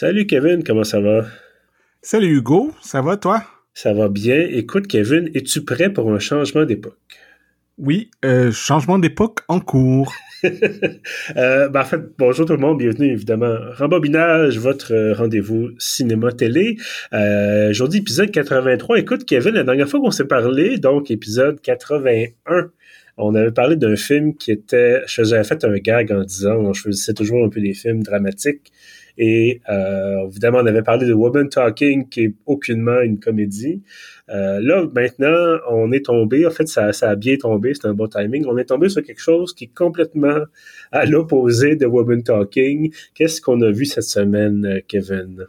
Salut Kevin, comment ça va? Salut Hugo, ça va toi? Ça va bien. Écoute Kevin, es-tu prêt pour un changement d'époque? Oui, euh, changement d'époque en cours. euh, ben, en fait, bonjour tout le monde, bienvenue évidemment. Rembobinage, votre euh, rendez-vous cinéma-télé. Euh, aujourd'hui, épisode 83. Écoute Kevin, la dernière fois qu'on s'est parlé, donc épisode 81, on avait parlé d'un film qui était, je faisais fait un gag en disant, je faisais toujours un peu des films dramatiques. Et euh, évidemment, on avait parlé de Woman Talking, qui est aucunement une comédie. Euh, là, maintenant, on est tombé, en fait, ça, a bien tombé, c'est un bon timing. On est tombé sur quelque chose qui est complètement à l'opposé de Woman Talking. Qu'est-ce qu'on a vu cette semaine, euh, Kevin?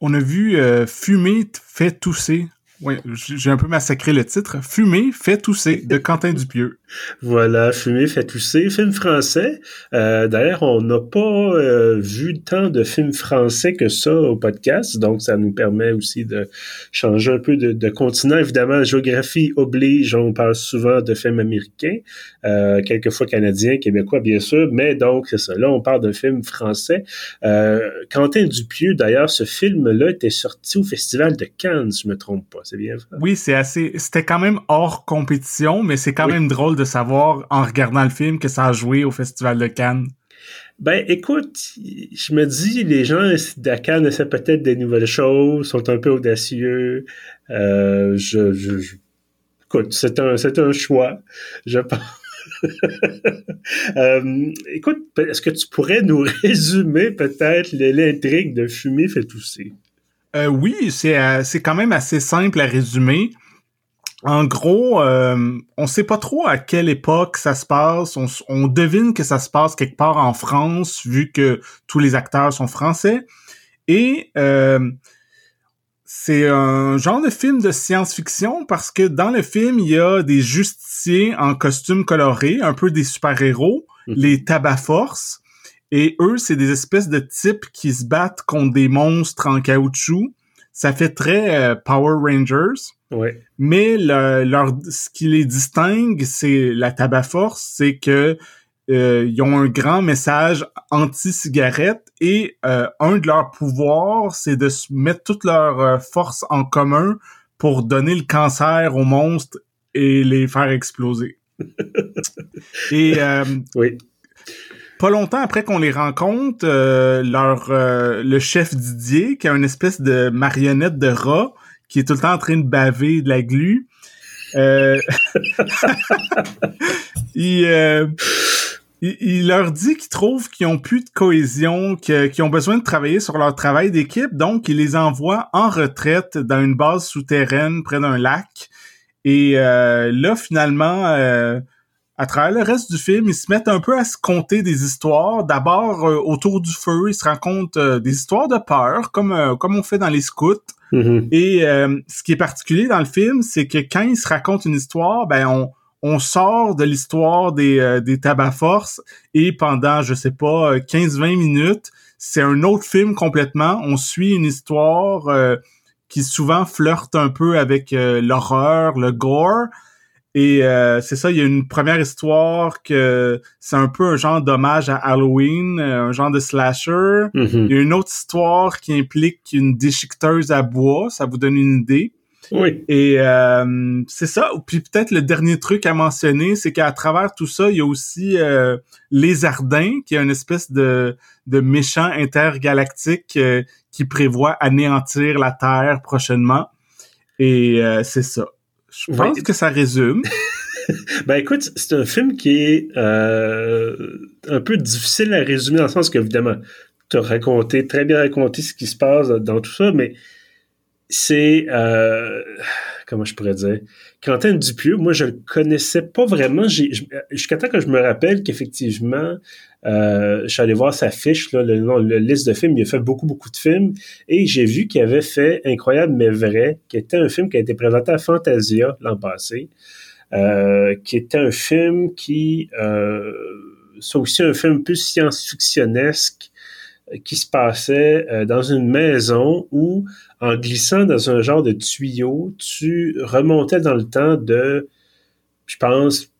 On a vu Fumer fait tousser oui, j'ai un peu massacré le titre. Fumer fait tousser de Quentin Dupieux. Voilà, Fumer fait tousser, film français. Euh, D'ailleurs, on n'a pas euh, vu tant de films français que ça au podcast, donc ça nous permet aussi de changer un peu de, de continent. Évidemment, la géographie oblige, on parle souvent de films américains, euh, quelquefois canadiens, québécois bien sûr, mais donc c'est ça. Là, on parle de films français. Euh, Quentin Dupieux, d'ailleurs, ce film-là était sorti au Festival de Cannes, si je me trompe pas. Oui, c'est assez. C'était quand même hors compétition, mais c'est quand même drôle de savoir en regardant le film que ça a joué au Festival de Cannes. Ben, écoute, je me dis, les gens de Cannes essaient peut-être des nouvelles choses, sont un peu audacieux. Euh, je, je, écoute, c'est un, c'est un choix, je pense. euh, écoute, est-ce que tu pourrais nous résumer peut-être l'intrigue de Fumer fait tousser? Euh, oui, c'est euh, c'est quand même assez simple à résumer. En gros, euh, on sait pas trop à quelle époque ça se passe. On, on, devine que ça se passe quelque part en France, vu que tous les acteurs sont français. Et euh, c'est un genre de film de science-fiction parce que dans le film, il y a des justiciers en costume coloré, un peu des super-héros, mmh. les tabac-force. Et eux, c'est des espèces de types qui se battent contre des monstres en caoutchouc. Ça fait très euh, Power Rangers. Ouais. Mais le, leur, ce qui les distingue, c'est la tabac force, c'est que euh, ils ont un grand message anti-cigarette et euh, un de leurs pouvoirs, c'est de mettre toute leur euh, force en commun pour donner le cancer aux monstres et les faire exploser. et euh, oui pas longtemps après qu'on les rencontre, euh, leur euh, le chef Didier, qui a une espèce de marionnette de rat, qui est tout le temps en train de baver de la glu, euh, il, euh, il, il, leur dit qu'il trouve qu'ils ont plus de cohésion, qu'ils ont besoin de travailler sur leur travail d'équipe, donc il les envoie en retraite dans une base souterraine près d'un lac. Et là, finalement à travers le reste du film, ils se mettent un peu à se conter des histoires. D'abord, euh, autour du feu, ils se racontent euh, des histoires de peur, comme euh, comme on fait dans les scouts. Mm-hmm. Et ce qui est particulier dans le film, c'est que quand ils se racontent une histoire, ben on on sort de l'histoire des des tabac force et pendant je sais pas 15-20 minutes, c'est un autre film complètement. On suit une histoire qui souvent flirte un peu avec l'horreur, le gore et euh, c'est ça, il y a une première histoire que c'est un peu un genre d'hommage à Halloween, euh, un genre de slasher. Mm-hmm. Il y a une autre histoire qui implique une déchiqueteuse à bois, ça vous donne une idée. Oui. Et euh, c'est ça. Puis peut-être le dernier truc à mentionner, c'est qu'à travers tout ça, il y a aussi euh, Les Ardins, qui est une espèce de, de méchant intergalactique euh, qui prévoit anéantir la Terre prochainement. Et c'est ça. Je pense ouais. que ça résume. ben écoute, c'est un film qui est euh, un peu difficile à résumer dans le sens que, évidemment, tu as raconté, très bien raconté ce qui se passe dans tout ça, mais c'est euh, comment je pourrais dire Quentin Dupieux moi je le connaissais pas vraiment. Jusqu'à temps que je me rappelle qu'effectivement euh, je suis allé voir sa fiche là, liste de films. Il a fait beaucoup beaucoup de films. Et j'ai vu qu'il avait fait incroyable mais vrai qui était un film qui a été présenté à Fantasia l'an passé euh, qui était un film qui euh, c'est aussi un film plus science-fictionnesque qui se passait euh, dans une maison où, en glissant dans un genre de tuyau, tu remontais dans le temps de, je pense,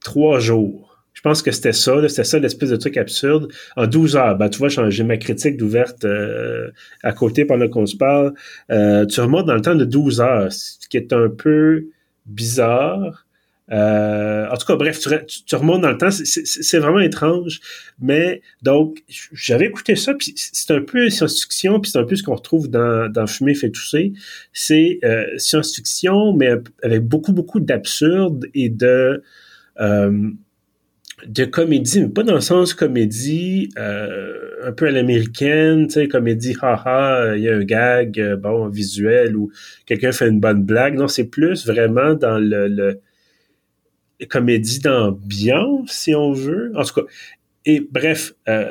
trois jours. Je pense que c'était ça, c'était ça l'espèce de truc absurde. En 12 heures, ben, tu vois, j'ai ma critique d'ouverte euh, à côté pendant qu'on se parle. Euh, tu remontes dans le temps de 12 heures, ce qui est un peu bizarre. Euh, en tout cas, bref, tu, remontes dans le temps, c'est vraiment étrange. Mais donc, j'avais écouté ça, puis c'est un peu science-fiction, puis c'est un peu ce qu'on retrouve dans, dans Fumer fait tousser. C'est euh, science-fiction, mais avec beaucoup, beaucoup d'absurde et de euh, de comédie, mais pas dans le sens comédie euh, un peu à l'américaine, tu sais, comédie haha, il y a un gag, bon, visuel, ou quelqu'un fait une bonne blague. Non, c'est plus vraiment dans le, le comédie d'ambiance, si on veut. En tout cas, et bref, euh,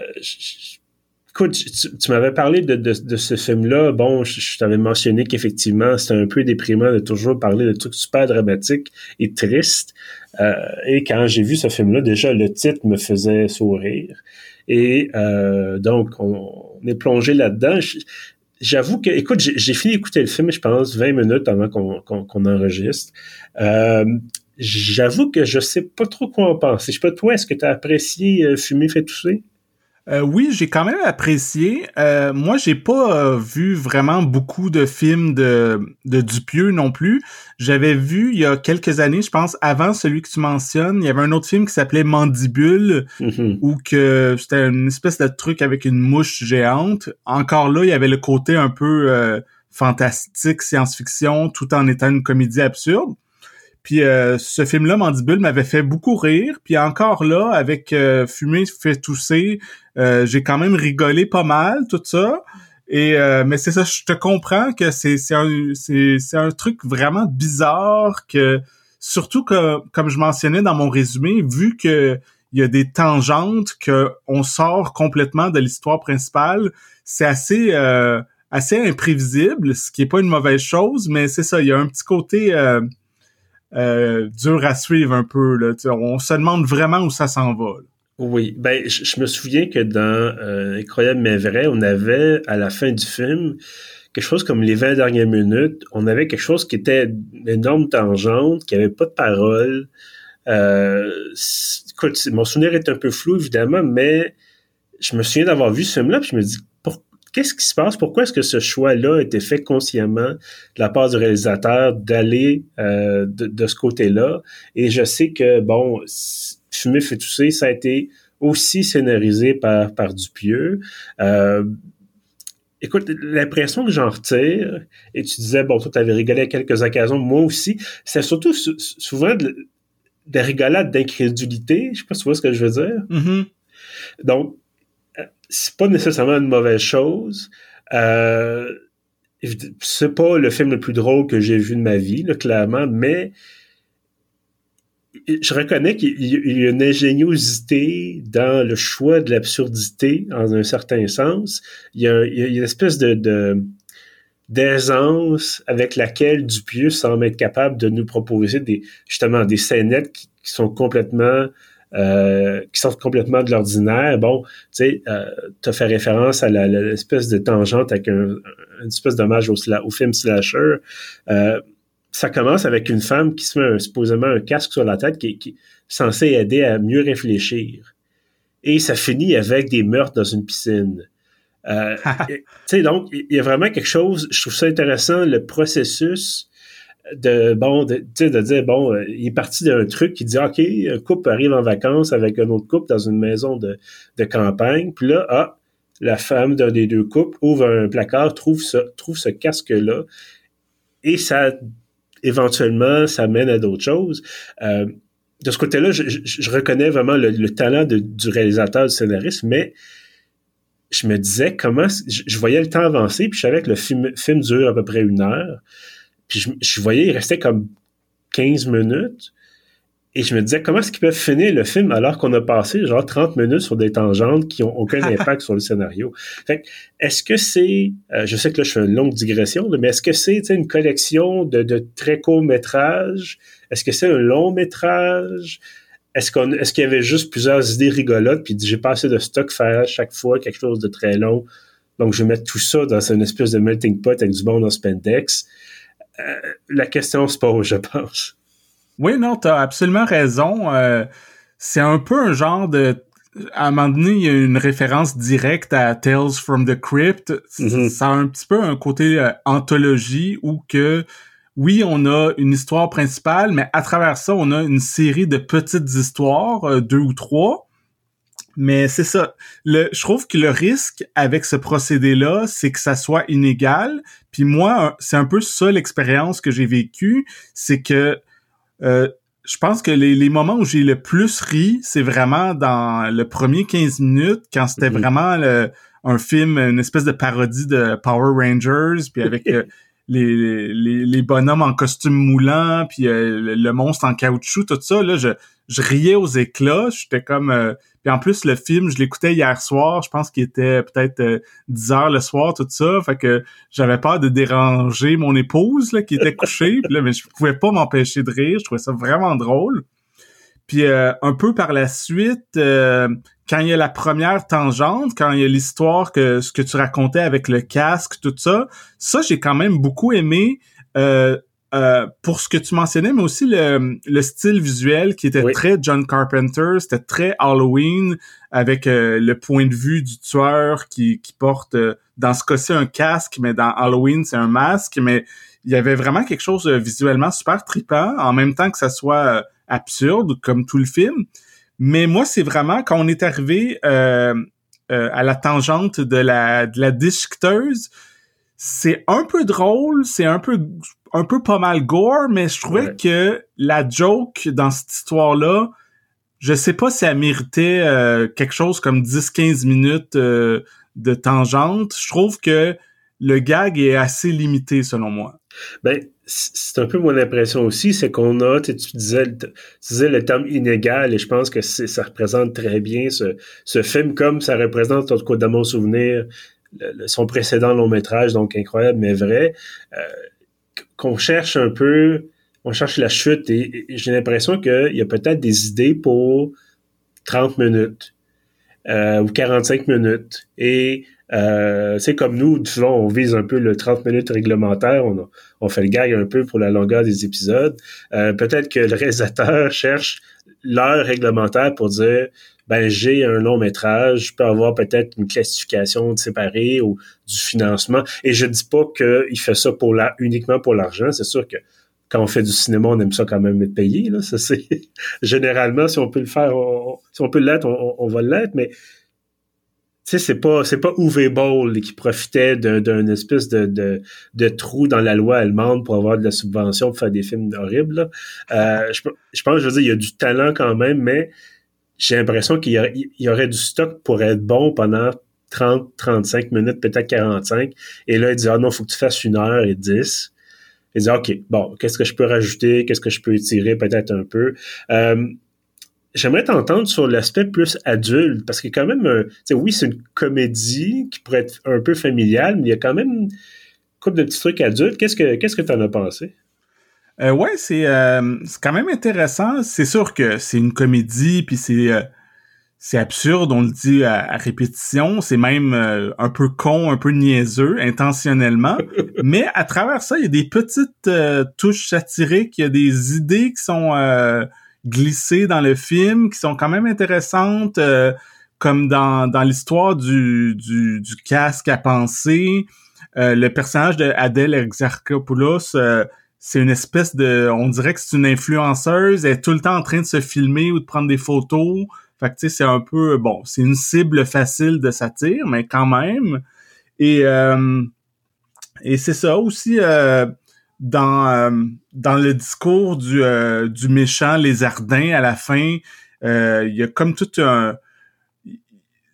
écoute, tu, m'avais parlé de, ce film-là. Bon, je, t'avais mentionné qu'effectivement, c'était un peu déprimant de toujours parler de trucs super dramatiques et tristes. Euh, et quand j'ai vu ce film-là, déjà, le titre me faisait sourire. Et euh, donc, on, est plongé là-dedans. J'avoue que, écoute, j'ai fini d'écouter le film, je pense, 20 minutes avant qu'on enregistre. Euh, J'avoue que je sais pas trop quoi en penser. Je sais pas, toi, est-ce que tu as apprécié euh, Fumer fait tousser? Euh, oui, j'ai quand même apprécié. Euh, moi, j'ai pas vu vraiment beaucoup de films de, de Dupieux non plus. J'avais vu il y a quelques années, je pense, avant celui que tu mentionnes, il y avait un autre film qui s'appelait Mandibule, mm-hmm. où que c'était une espèce de truc avec une mouche géante. Encore là, il y avait le côté un peu fantastique, science-fiction, tout en étant une comédie absurde. Puis euh, ce film-là, Mandibule, m'avait fait beaucoup rire. Puis encore là, avec euh, Fumer fait tousser, euh, j'ai quand même rigolé pas mal, tout ça. Et mais c'est ça, je te comprends que c'est un un truc vraiment bizarre que surtout que comme je mentionnais dans mon résumé, vu que il y a des tangentes que on sort complètement de l'histoire principale, c'est assez assez imprévisible, ce qui est pas une mauvaise chose, mais c'est ça, il y a un petit côté euh, dur à suivre un peu. Là. on se demande vraiment où ça s'en va. Oui, ben je, me souviens que dans euh, Incroyable mais vrai, on avait à la fin du film quelque chose comme les 20 dernières minutes, on avait quelque chose qui était une énorme tangente, qui avait pas de parole. Euh, écoute, mon souvenir est un peu flou évidemment, mais je me souviens d'avoir vu ce film-là, puis je me dis qu'est-ce qui se passe? Pourquoi est-ce que ce choix-là a été fait consciemment de la part du réalisateur d'aller euh, de, ce côté-là? Et je sais que, bon, Fumer fait tousser, ça a été aussi scénarisé par, par Dupieux. Euh, écoute, l'impression que j'en retire, et tu disais, bon, toi, tu avais rigolé à quelques occasions, moi aussi, c'est surtout souvent des rigolades d'incrédulité, je sais pas si tu vois ce que je veux dire. Mm-hmm. Donc, c'est pas nécessairement une mauvaise chose. Euh, c'est pas le film le plus drôle que j'ai vu de ma vie, là, clairement, mais je reconnais qu'il y a une ingéniosité dans le choix de l'absurdité, en un certain sens. Il y a, une espèce de, d'aisance avec laquelle Dupieux semble être capable de nous proposer des justement des scénettes qui sont complètement euh, qui sortent complètement de l'ordinaire. Bon, tu sais, euh, tu as fait référence à l'espèce de tangente avec un, une espèce d'hommage au, au, film slasher. Euh, ça commence avec une femme qui se met supposément un casque sur la tête qui, qui est censé aider à mieux réfléchir. Et ça finit avec des meurtres dans une piscine. Euh, tu sais, donc, il y a vraiment quelque chose, je trouve ça intéressant, le processus de bon de, de dire bon euh, il est parti d'un truc qui dit ok un couple arrive en vacances avec un autre couple dans une maison de, de campagne puis là ah la femme d'un des deux couples ouvre un placard trouve ce trouve ce casque là et ça éventuellement ça mène à d'autres choses. Euh, de ce côté-là je, je, reconnais vraiment le, talent de, du réalisateur du scénariste mais je me disais comment je, voyais le temps avancer puis je savais que le film, film dure à peu près une heure puis je, voyais, il restait comme 15 minutes. Et je me disais, comment est-ce qu'ils peuvent finir le film alors qu'on a passé genre 30 minutes sur des tangentes qui ont aucun impact sur le scénario? Fait est-ce que c'est, euh, je sais que là je fais une longue digression, mais est-ce que c'est une collection de, de très courts métrages? Est-ce que c'est un long métrage? Est-ce qu'on, est-ce qu'il y avait juste plusieurs idées rigolotes puis j'ai pas assez de stock faire à chaque fois quelque chose de très long? Donc je vais mettre tout ça dans une espèce de melting pot avec du bon dans spandex. Euh, la question se pose, je pense. Oui, non, tu as absolument raison. Euh, c'est un peu un genre de à un moment donné, il y a une référence directe à Tales from the Crypt. Mhm. Ça a un petit peu un côté euh, anthologie où que oui, on a une histoire principale, mais à travers ça, on a une série de petites histoires, euh, deux ou trois. Mais c'est ça. Le, je trouve que le risque avec ce procédé-là, c'est que ça soit inégal. Puis moi, c'est un peu ça l'expérience que j'ai vécue, c'est que euh, je pense que les, les moments où j'ai le plus ri, c'est vraiment dans le premier 15 minutes, quand c'était Mhm. vraiment le- un film, une espèce de parodie de Power Rangers, puis avec euh, les, les, les bonhommes en costume moulant, puis euh, le, le monstre en caoutchouc, tout ça, là, je, je riais aux éclats, j'étais comme... euh, puis en plus, le film, je l'écoutais hier soir, je pense qu'il était peut-être euh, 10 heures le soir, tout ça, fait que j'avais peur de déranger mon épouse, là, qui était couchée, là, mais je pouvais pas m'empêcher de rire, je trouvais ça vraiment drôle. Puis euh, un peu par la suite, euh, quand il y a la première tangente, quand il y a l'histoire que ce que tu racontais avec le casque, tout ça, ça j'ai quand même beaucoup aimé euh, euh, pour ce que tu mentionnais, mais aussi le, le style visuel qui était Oui. très John Carpenter, c'était très Halloween avec euh, le point de vue du tueur qui, qui porte euh, dans ce cas-ci un casque, mais dans Halloween c'est un masque, mais il y avait vraiment quelque chose visuellement super trippant, en même temps que ça soit absurde comme tout le film. Mais moi, c'est vraiment quand on est arrivé euh, euh, à la tangente de la, de la disqueteuse, c'est un peu drôle, c'est un peu un peu pas mal gore, mais je trouvais Ouais. que la joke dans cette histoire-là, je sais pas si elle méritait euh, quelque chose comme 10-15 minutes euh, de tangente. Je trouve que le gag est assez limité selon moi. Ben, c'est un peu mon impression aussi, c'est qu'on a, tu sais, tu disais, le- tu disais le terme inégal, et je pense que ça représente très bien ce, ce film, comme ça représente, en tout cas dans mon souvenir, le- le- son précédent long métrage, donc incroyable mais vrai, euh, qu'on cherche un peu, on cherche la chute, et, j'ai l'impression qu'il y a peut-être des idées pour 30 minutes euh, ou 45 minutes, et euh, c'est comme nous, souvent on vise un peu le 30 minutes réglementaire, on fait le gag un peu pour la longueur des épisodes. Euh, Peut-être que le réalisateur cherche l'heure réglementaire pour dire ben j'ai un long métrage, je peux avoir peut-être une classification séparée ou du financement. Et je dis pas qu'il fait ça pour la, uniquement pour l'argent. C'est sûr que quand on fait du cinéma, on aime ça quand même être payé. Là. Ça, c'est généralement si on peut le faire, si on peut l'être, on, va l'être, mais tu sais, c'est pas, c'est pas Uwe Boll qui profitait d'un espèce de, de, trou dans la loi allemande pour avoir de la subvention pour faire des films horribles. Euh, je, je pense, je veux dire, il y a du talent quand même, mais j'ai l'impression qu'il y, aurait- du stock pour être bon pendant 30, 35 minutes, peut-être 45. Et là, il dit, ah non, faut que tu fasses une heure et dix. Il dit, OK, bon, qu'est-ce que je peux rajouter? Qu'est-ce que je peux étirer? Peut-être un peu? Euh, J'aimerais t'entendre sur l'aspect plus adulte, parce que quand même, tu oui, c'est une comédie qui pourrait être un peu familiale, mais il y a quand même une couple de petits trucs adultes. Qu'est-ce que qu'est-ce que t'en as pensé? Euh, ouais, c'est euh, c'est quand même intéressant. C'est sûr que c'est une comédie, puis c'est euh, c'est absurde, on le dit à, à répétition. C'est même euh, un peu con, un peu niaiseux, intentionnellement. Mais à travers ça, il y a des petites euh, touches satiriques, il y a des idées qui sont euh, glissées dans le film, qui sont quand même intéressantes, euh, comme dans, dans l'histoire du, du, du casque à penser. Euh, le personnage de Adèle Exarchopoulos, euh, c'est une espèce de, on dirait que c'est une influenceuse, elle est tout le temps en train de se filmer ou de prendre des photos. Fait que tu sais, c'est un peu, bon, c'est une cible facile de satire, mais quand même. Et euh, et c'est ça aussi euh, dans euh, dans le discours du euh, du méchant Lézardin à la fin, euh, il y a comme tout un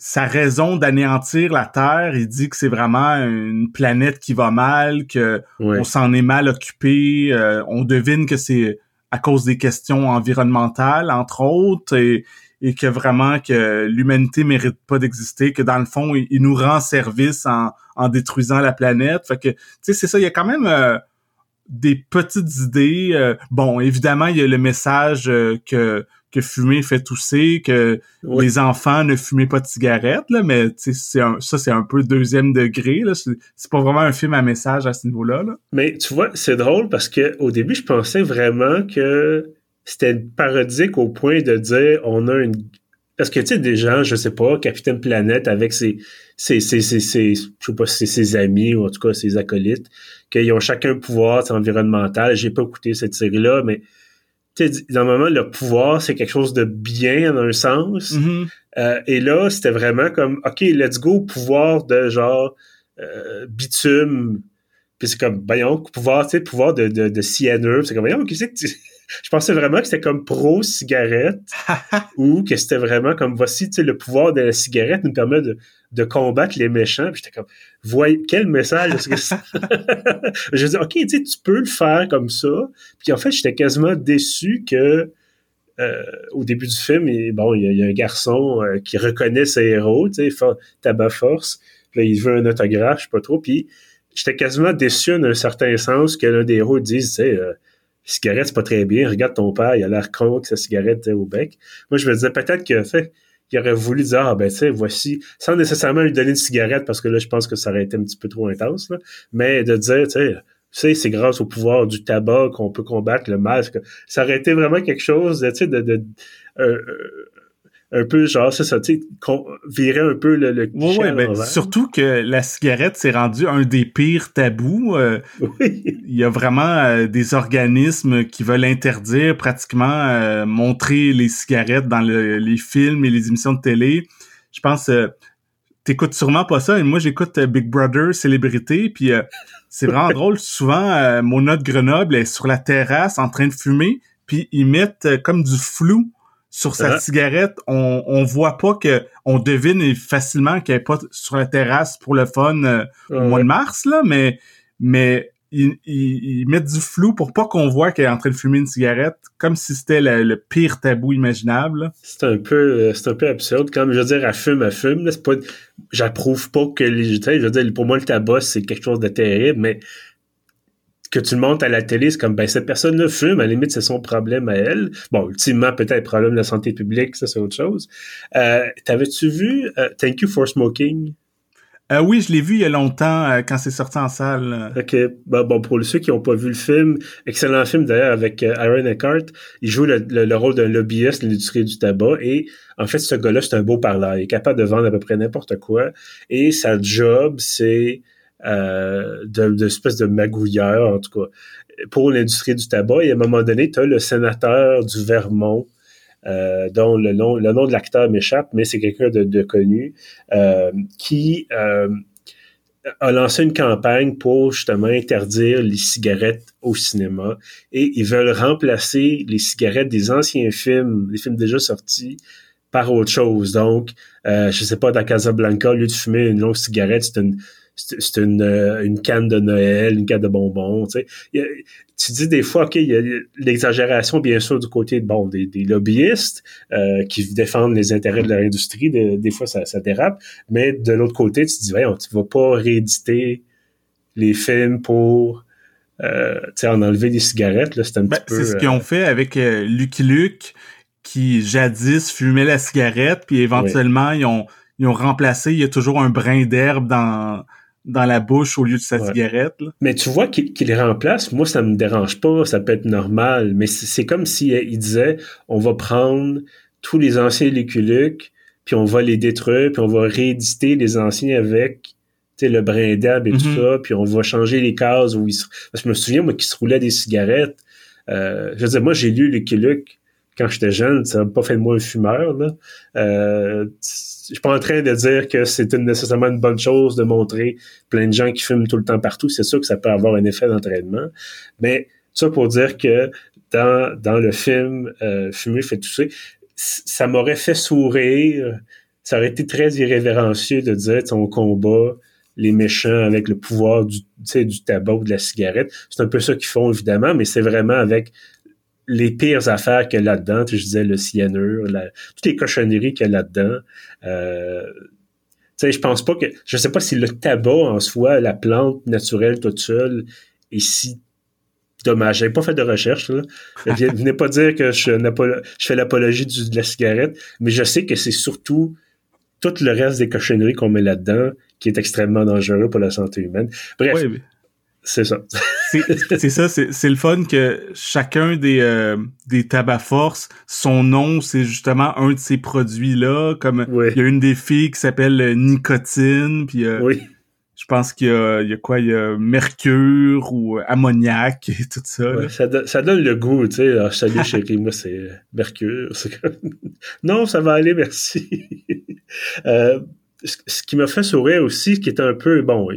sa raison d'anéantir la Terre. Il dit que c'est vraiment une planète qui va mal, que Ouais. on s'en est mal occupé. euh, on devine que c'est à cause des questions environnementales, entre autres, et, et que vraiment que l'humanité mérite pas d'exister, que dans le fond, il, il nous rend service en, en détruisant la planète. Fait que, tu sais, c'est ça, il y a quand même euh, des petites idées. euh, bon, évidemment, il y a le message euh, que que fumer fait tousser, que Oui. les enfants ne fumaient pas de cigarettes, là, mais un- ça, c'est un peu deuxième degré. Là. C'est, pas vraiment un film à message à ce niveau-là. Là. Mais tu vois, c'est drôle parce que au début, je pensais vraiment que c'était parodique au point de dire on a une parce que tu sais des gens je sais pas Capitaine Planète avec ses ses ses ses, ses je sais pas si ses amis ou en tout cas ses acolytes qu'ils ont chacun un pouvoir environnemental j'ai pas écouté cette série là mais normalement le pouvoir c'est quelque chose de bien dans un sens. Mhm. euh, et là c'était vraiment comme ok let's go pouvoir de genre euh, bitume. Puis c'est comme voyons pouvoir tu sais pouvoir de de, de cyanure. C'est comme voyons qu'est-ce que tu je pensais vraiment que c'était comme pro cigarette ou que c'était vraiment comme voici tu sais le pouvoir de la cigarette nous permet de, de combattre les méchants. Puis j'étais comme voyez quel message est-ce que je dis ok tu sais tu peux le faire comme ça. Puis en fait j'étais quasiment déçu que euh, au début du film et bon il y, a- il y a un garçon euh, qui reconnaît ses héros tu sais tabac force. Puis là il veut un autographe je sais pas trop. Puis j'étais quasiment déçu d'un certain sens que l'un des héros dise tu sais euh, cigarette, c'est pas très bien. Regarde ton père, il a l'air con avec sa cigarette au bec. Moi, je me disais peut-être que fait, il aurait voulu dire, ah ben tu sais, voici, sans nécessairement lui donner une cigarette, parce que là, je pense que ça aurait été un petit peu trop intense, mais de dire, tu sais, c'est grâce au pouvoir du tabac qu'on peut combattre le mal. Ça aurait été vraiment quelque chose, tu sais, de, un peu genre, c'est ça, tu sais, virait un peu le, ouais, à ben, surtout que la cigarette s'est rendu un des pires tabous. Euh, Oui. il y a vraiment euh, des organismes qui veulent interdire pratiquement euh, montrer les cigarettes dans le- les films et les émissions de télé. Je pense t'écoutes sûrement pas ça. Et moi, j'écoute Big Brother Célébrité, puis c'est vraiment drôle. Souvent, Mona de Grenoble est sur la terrasse en train de fumer, puis ils mettent comme du flou sur sa Ah. cigarette. On, on voit pas que on devine facilement qu'elle est pas sur la terrasse pour le fun euh, au mois de mars, là, mais, mais ils, ils, ils mettent du flou pour pas qu'on voit qu'elle est en train de fumer une cigarette, comme si c'était le, pire tabou imaginable. C'est un peu, euh, c'est un peu absurde. Comme je veux dire, elle fume, elle fume. là, C'est pas, j'approuve pas que les, je veux dire, pour moi, le tabac, c'est quelque chose de terrible, mais que tu le montes à la télé, c'est comme, ben, cette personne-là fume, à la limite, c'est son problème à elle. Bon, ultimement, peut-être problème de la santé publique, ça, c'est autre chose. Euh, t'avais-tu vu euh, Thank You for Smoking? Euh, oui, je l'ai vu il y a longtemps euh, quand c'est sorti en salle. Ok, bon, bon pour ceux qui n'ont pas vu le film, excellent film d'ailleurs avec euh, Aaron Eckhart. Il joue le, le- le rôle d'un lobbyiste de l'industrie du tabac et en fait ce gars-là c'est un beau parleur. Il est capable de vendre à peu près n'importe quoi et sa job c'est euh, de, de espèce de magouilleur en tout cas pour l'industrie du tabac. Et à un moment donné, tu as le sénateur du Vermont. euh, dont le nom, le nom de l'acteur m'échappe, mais c'est quelqu'un de, de connu, euh, qui euh, a lancé une campagne pour justement interdire les cigarettes au cinéma et ils veulent remplacer les cigarettes des anciens films, des films déjà sortis, par autre chose. Donc, euh, je sais pas, dans Casablanca, au lieu de fumer une longue cigarette, c'est une c'est une, euh, une canne de Noël, une canne de bonbons, tu sais. Tu dis des fois, OK, il y a l'exagération, bien sûr, du côté bon, des, des lobbyistes euh, qui défendent les intérêts de leur industrie. Des, des fois, ça, ça dérape. Mais de l'autre côté, tu te dis, voyons, tu vas pas rééditer les films pour euh, tu sais, en enlever des cigarettes. Là, c'est un Ben, petit peu... c'est ce qu'ils ont fait avec euh, Lucky Luke, qui jadis fumait la cigarette, puis éventuellement ils ont ils ont remplacé. Il y a toujours un brin d'herbe dans dans la bouche au lieu de sa Ouais. cigarette. là. Mais tu vois qu'il qu'il les remplace, moi ça me dérange pas, ça peut être normal, mais c'est comme si euh, il disait on va prendre tous les anciens Lucky puis on va les détruire, puis on va rééditer les anciens avec tu sais, le brin d'herbe et tout Mhm. ça, puis on va changer les cases où ils se... Parce que je me souviens, moi, qui se roulait des cigarettes. Euh, je veux dire, moi, j'ai lu Lucky Luke quand j'étais jeune, ça n'a pas fait de moi un fumeur. Là. Euh, je suis pas en train de dire que c'est nécessairement une bonne chose de montrer plein de gens qui fument tout le temps partout. C'est sûr que ça peut avoir un effet d'entraînement. Mais ça pour dire que dans, dans le film euh, Fumer fait tousser, ça m'aurait fait sourire. Ça aurait été très irrévérencieux de dire on combat les méchants avec le pouvoir du, du tabac ou de la cigarette. C'est un peu ça qu'ils font, évidemment, mais c'est vraiment avec les pires affaires qu'il y a là-dedans. Je disais le cyanure, la- toutes les cochonneries qu'il y a là-dedans. Euh, tu sais, je pense pas que... Je sais pas si le tabac en soi, la plante naturelle toute seule, est si dommage. J'avais pas fait de recherche, là. Venez pas dire que je, fais l'apologie de la cigarette, mais je sais que c'est surtout tout le reste des cochonneries qu'on met là-dedans qui est extrêmement dangereux pour la santé humaine. Bref, mais c'est ça. C'est ça, c'est le fun que chacun des euh, des tabac force, son nom, c'est justement un de ces produits-là. Comme il y a une des filles qui s'appelle euh, Nicotine, puis euh, oui. je pense qu'il y, y a, quoi, il y a mercure ou ammoniac et tout ça. ça, ça, donne le goût, tu sais. Alors, salut chérie, moi c'est mercure. non, ça va aller, merci. euh, ce qui m'a fait sourire aussi, qui est un peu, bon,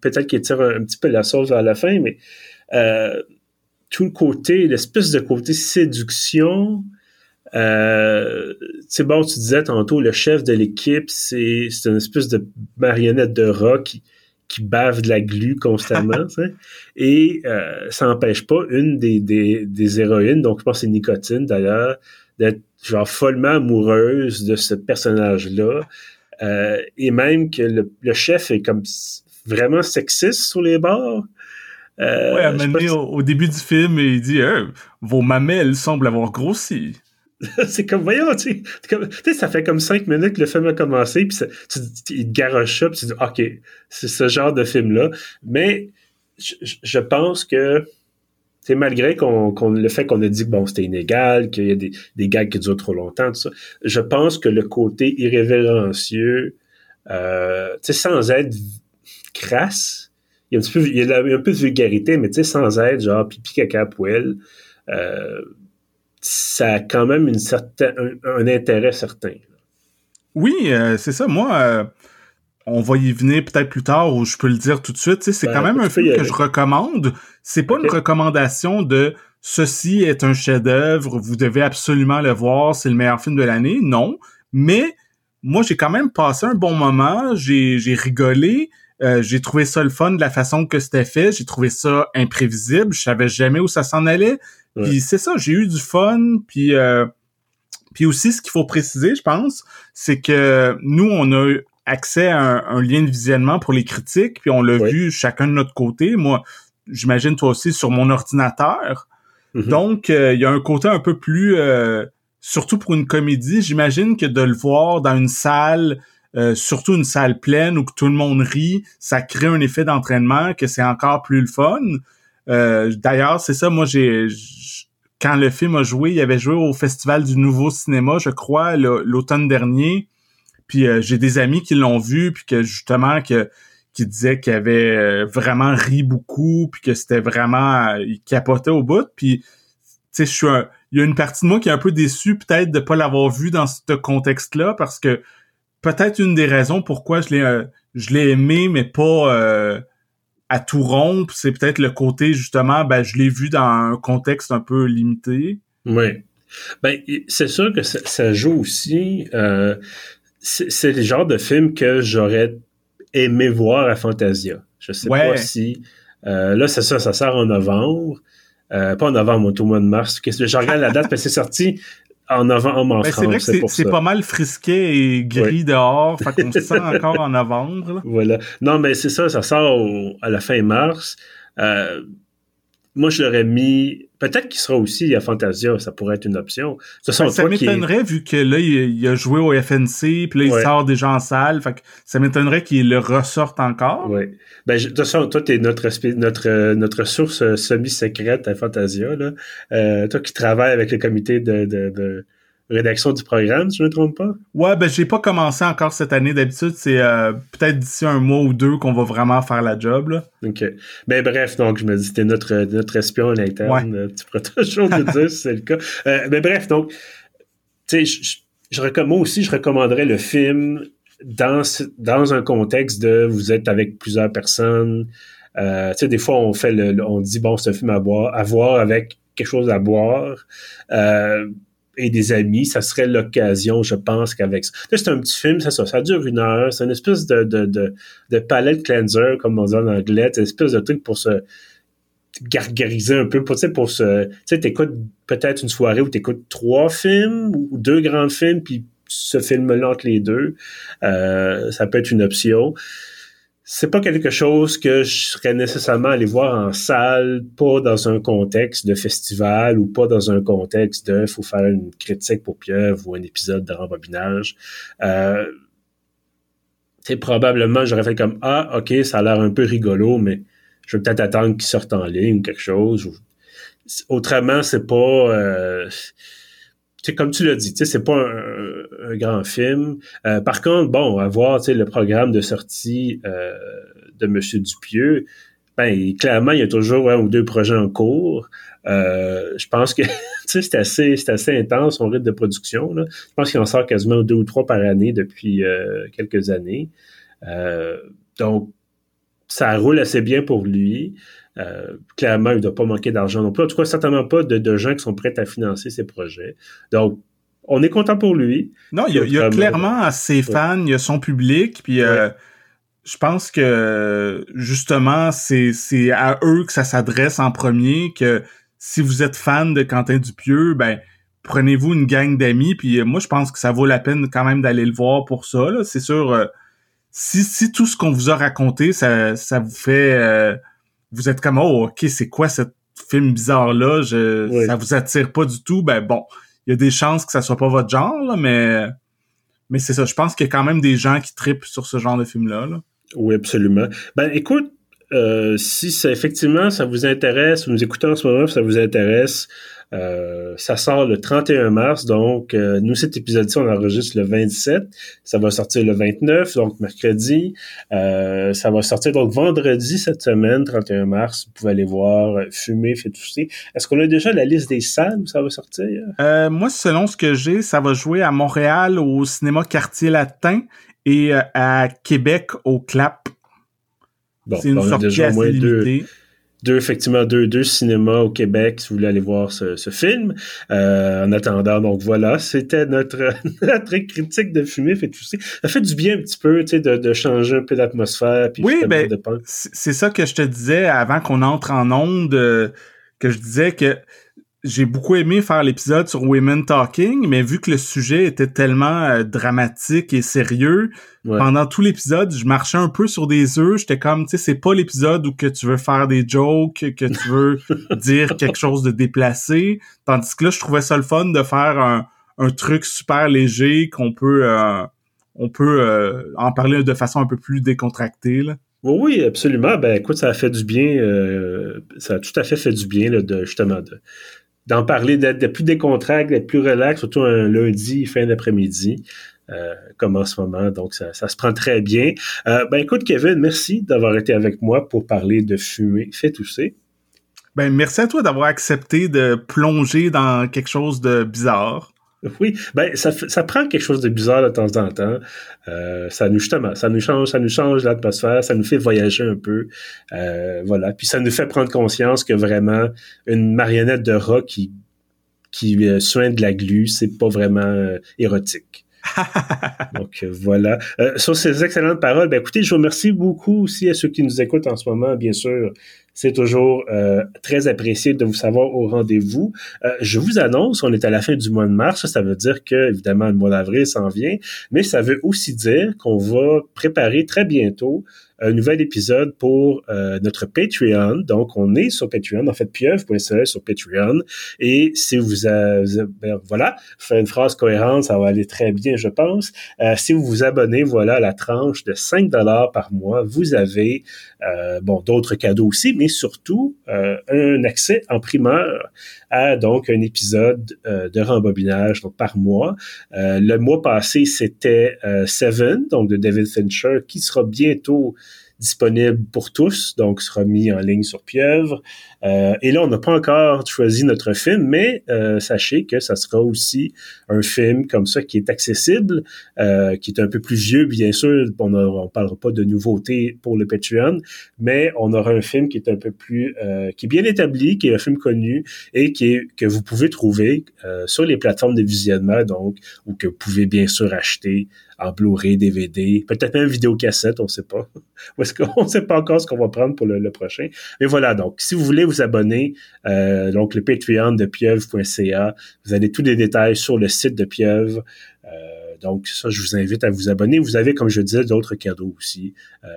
peut-être qu'il tire un, petit peu la sauce à la fin, mais euh, tout le côté, l'espèce de côté séduction, euh, c'est bon, tu disais tantôt, le chef de l'équipe, c'est une espèce de marionnette de rock qui, qui bave de la glu constamment, et euh, ça n'empêche pas une des, des, des, héroïnes, donc je pense que c'est Nicotine d'ailleurs, d'être genre follement amoureuse de ce personnage-là. Euh, et même que le, chef est comme vraiment sexiste sur les bords. Euh, ouais, à au, début du film, il dit hein, Vos mamelles semblent avoir grossi. c'est comme, voyons, tu sais, ça fait comme cinq minutes que le film a commencé, puis tu, il te garoche puis tu dis, OK, c'est ce genre de film-là. Mais je pense que c'est malgré qu'on, le fait qu'on a dit que bon, c'était inégal, qu'il y a des, des gags qui durent trop longtemps, tout ça, je pense que le côté irrévérencieux, euh, sans être crasse, il y a un, peu, de vulgarité, mais sans être genre pipi caca poêle, euh, ça a quand même un, intérêt certain. Oui, euh, c'est ça. Moi, euh, on va y venir peut-être plus tard ou je peux le dire tout de suite. C'est ben, quand même un film que je recommande. C'est pas une recommandation de ceci est un chef-d'œuvre, vous devez absolument le voir, c'est le meilleur film de l'année. Non, mais moi j'ai quand même passé un bon moment, j'ai rigolé, euh, j'ai trouvé ça le fun de la façon que c'était fait, j'ai trouvé ça imprévisible, je savais jamais où ça s'en allait. Puis c'est ça, j'ai eu du fun, puis euh, puis aussi ce qu'il faut préciser, je pense, c'est que nous on a accès à un, lien de visionnement pour les critiques, puis on l'a vu chacun de notre côté. Moi, j'imagine toi aussi sur mon ordinateur. Mm-hmm. Donc, euh, il y a un côté un peu plus, euh, surtout pour une comédie, j'imagine que de le voir dans une salle, euh, surtout une salle pleine où tout le monde rit, ça crée un effet d'entraînement que c'est encore plus le fun. D'ailleurs, c'est ça, moi j'ai quand le film a joué, il avait joué au Festival du Nouveau Cinéma, je crois, l'automne dernier. Puis euh, j'ai des amis qui l'ont vu, puis que justement que qui disaient qu'il avait euh, vraiment ri beaucoup, puis que c'était vraiment euh, il capotait au bout. Puis tu sais, je suis il y a une partie de moi qui est un peu déçue peut-être de pas l'avoir vu dans ce contexte-là parce que peut-être une des raisons pourquoi je l'ai je l'ai aimé mais pas à tout rompre, c'est peut-être le côté justement ben je l'ai vu dans un contexte un peu limité. Oui. Ben, c'est sûr que ça, ça joue aussi. Euh, c'est le genre de film que j'aurais aimé voir à Fantasia. Je sais pas si... Euh, là, c'est ça, ça sort en novembre. Euh, pas en novembre, au mois de mars. Je regarde la date, parce que c'est sorti en novembre en ben, France. C'est vrai que c'est pas mal frisqué et gris dehors, fait qu'on se sent encore en novembre. Voilà. Non, mais c'est ça, ça sort à la fin mars. Euh, moi, je l'aurais mis. Peut-être qu'il sera aussi à Fantasia, ça pourrait être une option. ça m'étonnerait vu que là, il, a joué au FNC, puis là, il sort déjà en salle. Fait que ça m'étonnerait qu'il le ressorte encore. Oui. Ben, de toute façon, toi, t'es notre, notre, notre source euh, semi-secrète à Fantasia. Là. Euh, toi qui travailles avec le comité de, de rédaction du programme, si je ne me trompe pas? Ouais, ben j'ai pas commencé encore cette année. D'habitude, c'est euh, peut-être d'ici un mois ou deux qu'on va vraiment faire la job. Là. OK. Mais ben, bref, donc je me dis, t'es notre, notre espion à l'interne. Euh, tu pourras toujours nous dire si c'est le cas. Euh, mais bref, donc, tu sais, je, je, moi aussi, je recommanderais le film dans, dans un contexte de vous êtes avec plusieurs personnes. Euh, tu sais, des fois, on fait le, on dit, bon, c'est un film à boire, à voir avec quelque chose à boire. Euh, et des amis, ça serait l'occasion, je pense, qu'avec ça. C'est un petit film, ça, ça dure une heure, c'est une espèce de, de, de, de palette cleanser, comme on dit en anglais, c'est une espèce de truc pour se gargariser un peu, pour, pour se... Tu sais, t'écoutes peut-être une soirée où t'écoutes trois films ou deux grands films, puis ce film-là entre les deux, euh, ça peut être une option c'est pas quelque chose que je serais nécessairement allé voir en salle, pas dans un contexte de festival ou pas dans un contexte de faut faire une critique pour pieuvre ou un épisode de rembobinage. Euh, probablement j'aurais fait comme ah ok ça a l'air un peu rigolo mais je vais peut-être attendre qu'il sorte en ligne ou quelque chose. Autrement, c'est pas... Euh, comme tu l'as dit, c'est pas un, grand film. Euh, par contre, bon, à voir le programme de sortie euh, de Monsieur Dupieux, ben, clairement, il y a toujours un ou deux projets en cours. Euh, je pense que c'est assez, assez intense son rythme de production. Je pense qu'il en sort quasiment deux ou trois par année depuis euh, quelques années. Euh, donc, ça roule assez bien pour lui. clairement, il ne doit pas manquer d'argent non plus. En tout cas, certainement pas de, gens qui sont prêts à financer ses projets. Donc, on est content pour lui. Non, il y a, clairement ses fans, il y a son public, puis je pense que justement, c'est, à eux que ça s'adresse en premier, que si vous êtes fan de Quentin Dupieux, ben prenez-vous une gang d'amis. Puis euh, moi, je pense que ça vaut la peine quand même d'aller le voir pour ça. C'est sûr, euh, si, si tout ce qu'on vous a raconté, ça, ça vous fait... Euh, vous êtes comme, oh, OK, c'est quoi ce film bizarre-là? Je, Ça vous attire pas du tout? Ben bon, il y a des chances que ça soit pas votre genre, mais... Mais c'est ça, je pense qu'il y a quand même des gens qui tripent sur ce genre de film-là. Là. Oui, absolument. Ben écoute, euh, si ça, effectivement ça vous intéresse, vous nous écoutez en ce moment, ça vous intéresse, euh, ça sort le 31 mars, donc euh, nous cet épisode-ci on enregistre le 27, ça va sortir le 29, donc mercredi, ça va sortir donc vendredi cette semaine, 31 mars, vous pouvez aller voir Fumer fait tousser. Est-ce qu'on a déjà la liste des salles où ça va sortir? moi, selon ce que j'ai, ça va jouer à Montréal au cinéma Quartier Latin et à Québec au Clap. c'est une sortie assez limitée. Deux, effectivement, deux, deux cinémas au Québec si vous voulez aller voir ce, film. Euh, en attendant, donc voilà, c'était notre, notre critique de fumée fait tout ça. Ça fait du bien un petit peu, tu sais, de, de changer un peu l'atmosphère. Oui, ben, c'est ça que je te disais avant qu'on entre en onde, euh, que je disais que j'ai beaucoup aimé faire l'épisode sur Women Talking, mais vu que le sujet était tellement euh, dramatique et sérieux, pendant tout l'épisode, je marchais un peu sur des œufs. J'étais comme, tu sais, c'est pas l'épisode où que tu veux faire des jokes, que tu veux dire quelque chose de déplacé. Tandis que là, je trouvais ça le fun de faire un, un truc super léger qu'on peut, euh, on peut euh, en parler de façon un peu plus décontractée. Là. Oui, absolument. Ben écoute, ça a fait du bien. ça a tout à fait fait du bien là, de justement de d'en parler, d'être plus décontracté, d'être plus relax, surtout un lundi, fin d'après-midi. Euh, comme en ce moment. Donc, ça, ça se prend très bien. Euh, ben, écoute, Kevin, merci d'avoir été avec moi pour parler de fumer fait tousser. Ben, merci à toi d'avoir accepté de plonger dans quelque chose de bizarre. Oui, ben ça, ça prend quelque chose de bizarre de temps en temps. Euh, ça nous justement, ça nous change, ça nous change l'atmosphère, ça nous fait voyager un peu, euh, voilà. Puis ça nous fait prendre conscience que vraiment une marionnette de rat qui qui euh, soigne de la glu, c'est pas vraiment euh, érotique. Donc voilà. Euh, sur ces excellentes paroles, ben écoutez, je vous remercie beaucoup aussi à ceux qui nous écoutent en ce moment, bien sûr. C'est toujours euh, très apprécié de vous savoir au rendez-vous. Euh, je vous annonce, on est à la fin du mois de mars. Ça veut dire que, évidemment, le mois d'avril s'en vient, mais ça veut aussi dire qu'on va préparer très bientôt un nouvel épisode pour euh, notre Patreon. Donc, on est sur Patreon, en fait, pieuvre.ca sur Patreon. Et si vous avez, ben, voilà, faire une phrase cohérente, ça va aller très bien, je pense. Euh, si vous vous abonnez, voilà, à la tranche de 5 dollars par mois, vous avez, euh, bon, d'autres cadeaux aussi, mais surtout un accès en primeur à donc un épisode de rembobinage donc, par mois. le mois passé, c'était Seven, donc de David Fincher, qui sera bientôt disponible pour tous, donc sera mis en ligne sur Pieuvre. Euh, et là, on n'a pas encore choisi notre film, mais euh, sachez que ça sera aussi un film comme ça qui est accessible, euh, qui est un peu plus vieux, bien sûr. On ne parlera pas de nouveautés pour le Patreon, mais on aura un film qui est un peu plus, qui est bien établi, qui est un film connu et qui est que vous pouvez trouver sur les plateformes de visionnement, donc ou que vous pouvez bien sûr acheter en Blu-ray, DVD, peut-être même vidéocassette, on ne sait pas. Parce qu'on ne sait pas encore ce qu'on va prendre pour le, prochain. Mais voilà, donc, si vous voulez vous abonner, euh, donc le Patreon de pieuvre.ca, vous avez tous les détails sur le site de Pieuvre. Euh, donc, ça, je vous invite à vous abonner. Vous avez, comme je disais, d'autres cadeaux aussi. Euh,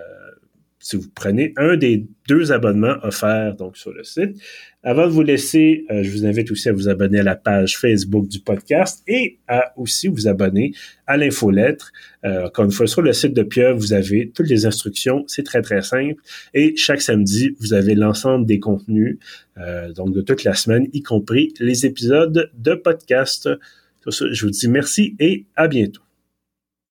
si vous prenez un des deux abonnements offerts donc sur le site. Avant de vous laisser, euh, je vous invite aussi à vous abonner à la page Facebook du podcast et à aussi vous abonner à l'infolettre. Euh, encore une fois, sur le site de Pieuvre, vous avez toutes les instructions. C'est très, très simple. Et chaque samedi, vous avez l'ensemble des contenus, euh, donc de toute la semaine, y compris les épisodes de podcast. Je vous dis merci et à bientôt.